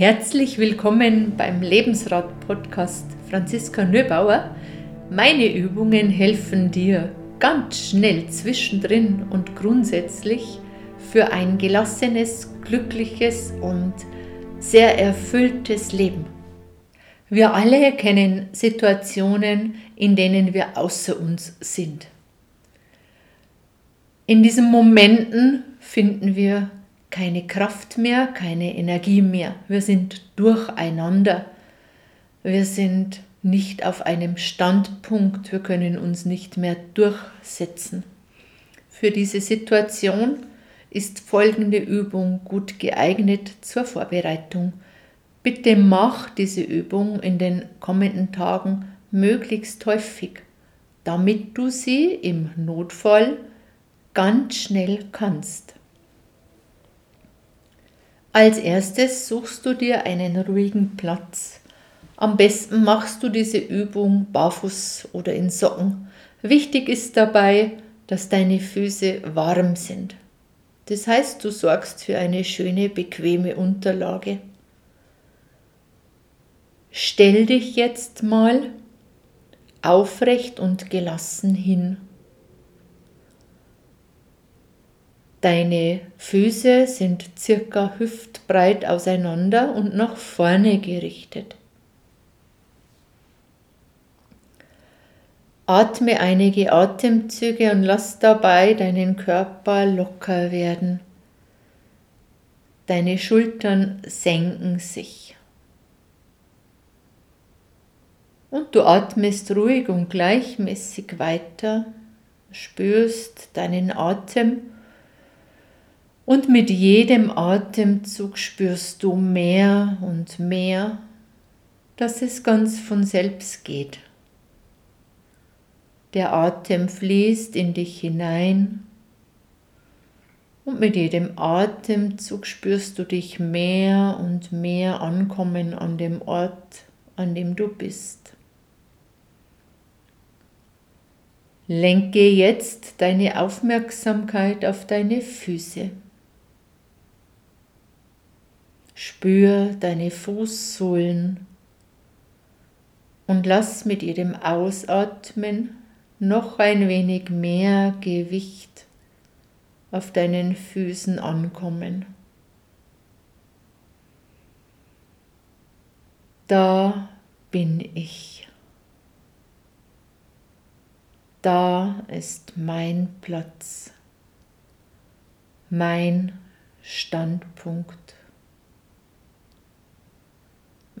Herzlich willkommen beim Lebensrat-Podcast Franziska Nöbauer. Meine Übungen helfen dir ganz schnell zwischendrin und grundsätzlich für ein gelassenes, glückliches und sehr erfülltes Leben. Wir alle kennen Situationen, in denen wir außer uns sind. In diesen Momenten finden wir keine Kraft mehr, keine Energie mehr. Wir sind durcheinander. Wir sind nicht auf einem Standpunkt. Wir können uns nicht mehr durchsetzen. Für diese Situation ist folgende Übung gut geeignet zur Vorbereitung. Bitte mach diese Übung in den kommenden Tagen möglichst häufig, damit du sie im Notfall ganz schnell kannst. Als erstes suchst du dir einen ruhigen Platz. Am besten machst du diese Übung barfuß oder in Socken. Wichtig ist dabei, dass deine Füße warm sind. Das heißt, du sorgst für eine schöne, bequeme Unterlage. Stell dich jetzt mal aufrecht und gelassen hin. Deine Füße sind circa hüftbreit auseinander und nach vorne gerichtet. Atme einige Atemzüge und lass dabei deinen Körper locker werden. Deine Schultern senken sich. Und du atmest ruhig und gleichmäßig weiter, spürst deinen Atem und mit jedem Atemzug spürst du mehr und mehr, dass es ganz von selbst geht. Der Atem fließt in dich hinein und mit jedem Atemzug spürst du dich mehr und mehr ankommen an dem Ort, an dem du bist. Lenke jetzt deine Aufmerksamkeit auf deine Füße. Spür deine Fußsohlen und lass mit jedem Ausatmen noch ein wenig mehr Gewicht auf deinen Füßen ankommen. Da bin ich. Da ist mein Platz, mein Standpunkt.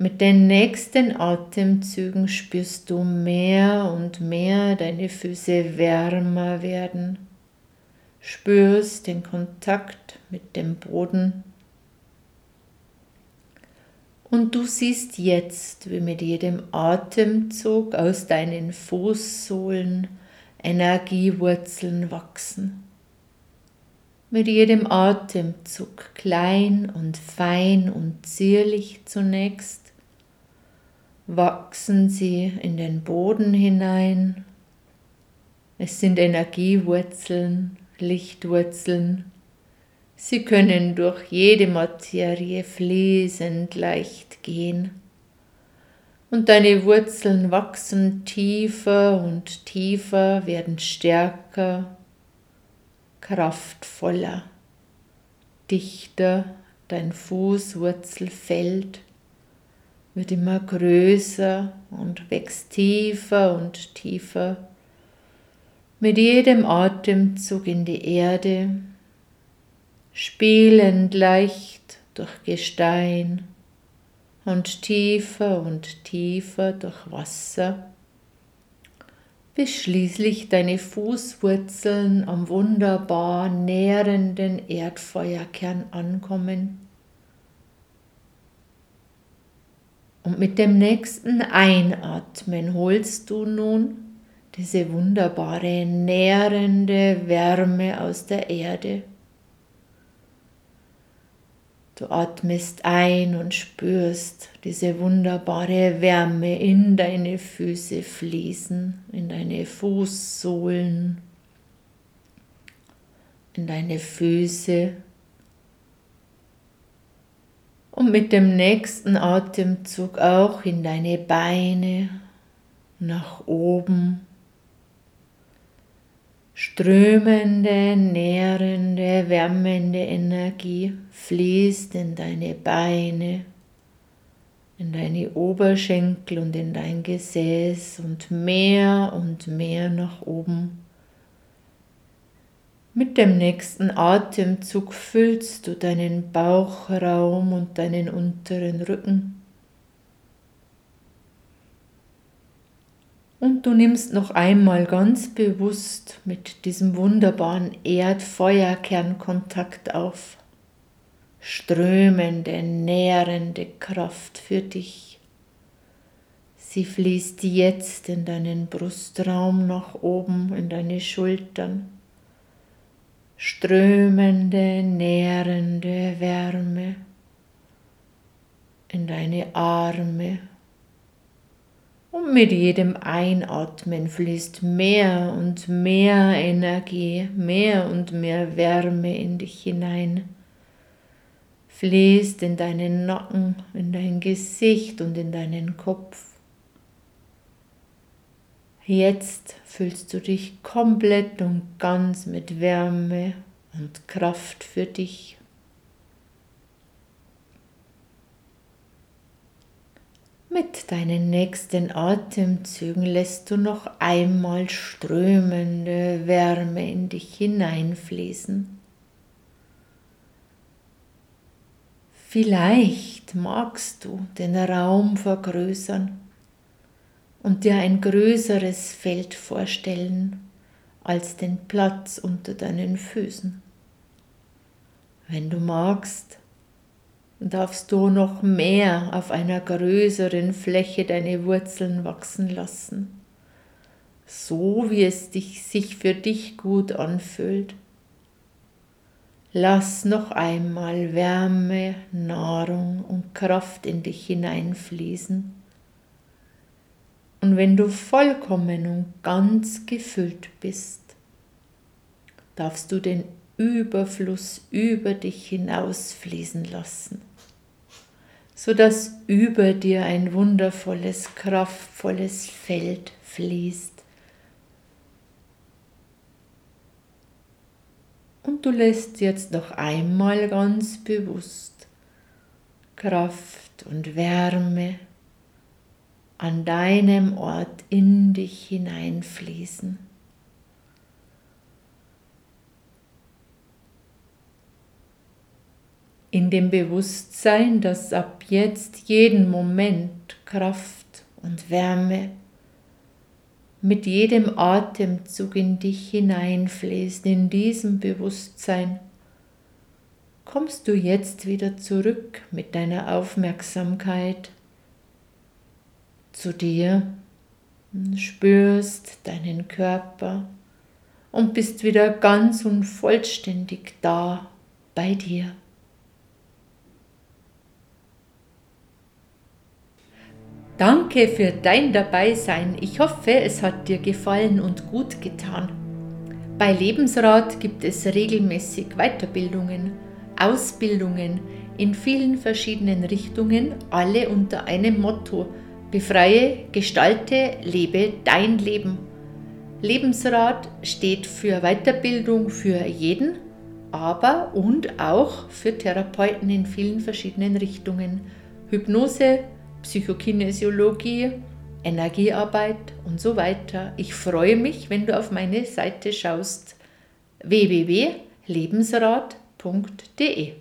Mit den nächsten Atemzügen spürst du mehr und mehr deine Füße wärmer werden. Spürst den Kontakt mit dem Boden. Und du siehst jetzt, wie mit jedem Atemzug aus deinen Fußsohlen Energiewurzeln wachsen mit jedem Atemzug klein und fein und zierlich zunächst, wachsen sie in den Boden hinein. Es sind Energiewurzeln, Lichtwurzeln. Sie können durch jede Materie fließend leicht gehen. Und deine Wurzeln wachsen tiefer und tiefer, werden stärker, kraftvoller, dichter, dein Fußwurzelfeld wird immer größer und wächst tiefer und tiefer. Mit jedem Atemzug in die Erde, spielend leicht durch Gestein und tiefer und tiefer durch Wasser, bis schließlich deine Fußwurzeln am wunderbar nährenden Erdfeuerkern ankommen Und mit dem nächsten Einatmen holst du nun diese wunderbare nährende Wärme aus der Erde. Du atmest ein und spürst diese wunderbare Wärme in deine Füße fließen, in deine Fußsohlen, in deine Füße Und mit dem nächsten Atemzug auch in deine Beine nach oben. Strömende, nährende, wärmende Energie fließt in deine Beine, in deine Oberschenkel und in dein Gesäß und mehr und mehr nach oben. Mit dem nächsten Atemzug füllst du deinen Bauchraum und deinen unteren Rücken. Und du nimmst noch einmal ganz bewusst mit diesem wunderbaren Erd-Feuerkernkontakt auf. Strömende, nährende Kraft für dich. Sie fließt jetzt in deinen Brustraum nach oben, in deine Schultern strömende, nährende Wärme in deine Arme. Und mit jedem Einatmen fließt mehr und mehr Energie, mehr und mehr Wärme in dich hinein. Fließt in deinen Nacken, in dein Gesicht und in deinen Kopf. Jetzt fühlst du dich komplett und ganz mit Wärme und Kraft für dich. Mit deinen nächsten Atemzügen lässt du noch einmal strömende Wärme in dich hineinfließen. Vielleicht magst du den Raum vergrößern und dir ein größeres Feld vorstellen als den Platz unter deinen Füßen. Wenn du magst, darfst du noch mehr auf einer größeren Fläche deine Wurzeln wachsen lassen, so wie es dich, sich für dich gut anfühlt. Lass noch einmal Wärme, Nahrung und Kraft in dich hineinfließen und wenn du vollkommen und ganz gefüllt bist, darfst du den Überfluss über dich hinausfließen lassen, sodass über dir ein wundervolles, kraftvolles Feld fließt. Und du lässt jetzt noch einmal ganz bewusst Kraft und Wärme an deinem Ort in dich hineinfließen. In dem Bewusstsein, dass ab jetzt jeden Moment Kraft und Wärme mit jedem Atemzug in dich hineinfließt, in diesem Bewusstsein, kommst du jetzt wieder zurück mit deiner Aufmerksamkeit zu dir, spürst deinen Körper und bist wieder ganz und vollständig da bei dir. Danke für dein Dabeisein. Ich hoffe, es hat dir gefallen und gut getan. Bei Lebensrat gibt es regelmäßig Weiterbildungen, Ausbildungen in vielen verschiedenen Richtungen, alle unter einem Motto Befreie, gestalte, lebe dein Leben. Lebensrat steht für Weiterbildung für jeden, aber und auch für Therapeuten in vielen verschiedenen Richtungen. Hypnose, Psychokinesiologie, Energiearbeit und so weiter. Ich freue mich, wenn du auf meine Seite schaust www.lebensrat.de.